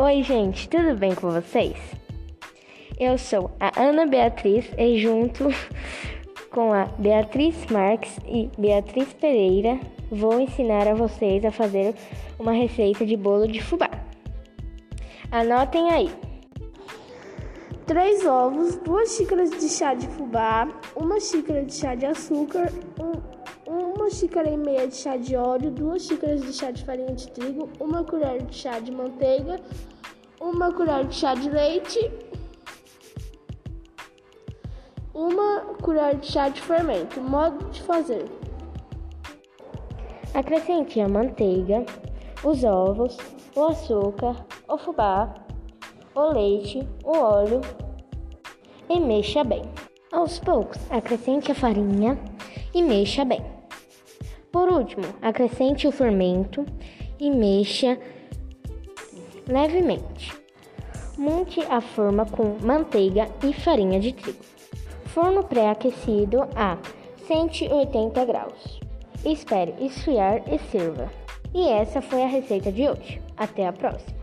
Oi, gente, tudo bem com vocês? Eu sou a Ana Beatriz e junto com a Beatriz Marques e Beatriz Pereira vou ensinar a vocês a fazer uma receita de bolo de fubá. Anotem aí. 3 ovos, 2 xícaras de chá de fubá, 1 xícara de chá de açúcar, 1 xícara e meia de chá de óleo, 2 xícaras de chá de farinha de trigo, 1 colher de chá de manteiga, 1 colher de chá de leite, 1 colher de chá de fermento. Modo de fazer: Acrescente a manteiga, os ovos, o açúcar, o fubá, o leite, o óleo e mexa bem. Aos poucos, acrescente a farinha e mexa bem. Por último, acrescente o fermento e mexa levemente. Monte a forma com manteiga e farinha de trigo. Forno pré-aquecido a 180 graus. Espere esfriar e sirva. E essa foi a receita de hoje. Até a próxima!